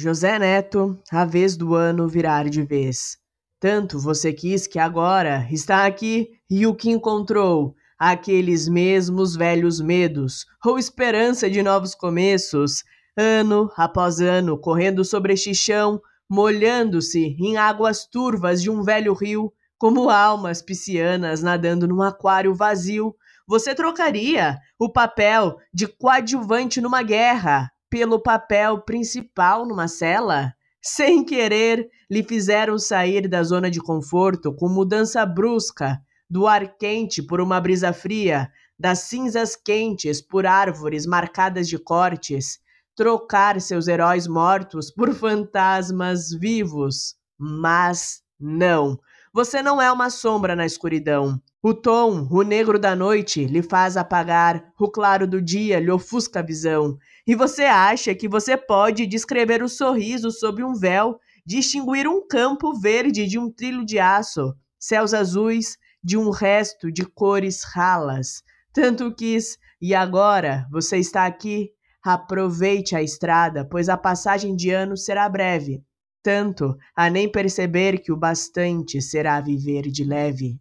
José Neto, a vez do ano virar de vez. Tanto você quis que agora está aqui e o que encontrou? Aqueles mesmos velhos medos ou esperança de novos começos, ano após ano correndo sobre este chão, molhando-se em águas turvas de um velho rio, como almas piscianas nadando num aquário vazio. Você trocaria o papel de coadjuvante numa guerra pelo papel principal numa cela? Sem querer, lhe fizeram sair da zona de conforto com mudança brusca, do ar quente por uma brisa fria, das cinzas quentes por árvores marcadas de cortes, trocar seus heróis mortos por fantasmas vivos. Mas não, você não é uma sombra na escuridão. O tom, o negro da noite, lhe faz apagar, o claro do dia lhe ofusca a visão. E você acha que você pode descrever o sorriso sob um véu, distinguir um campo verde de um trilho de aço, céus azuis de um resto de cores ralas. Tanto quis, e agora você está aqui. Aproveite a estrada, pois a passagem de ano será breve tanto a nem perceber que o bastante será viver de leve.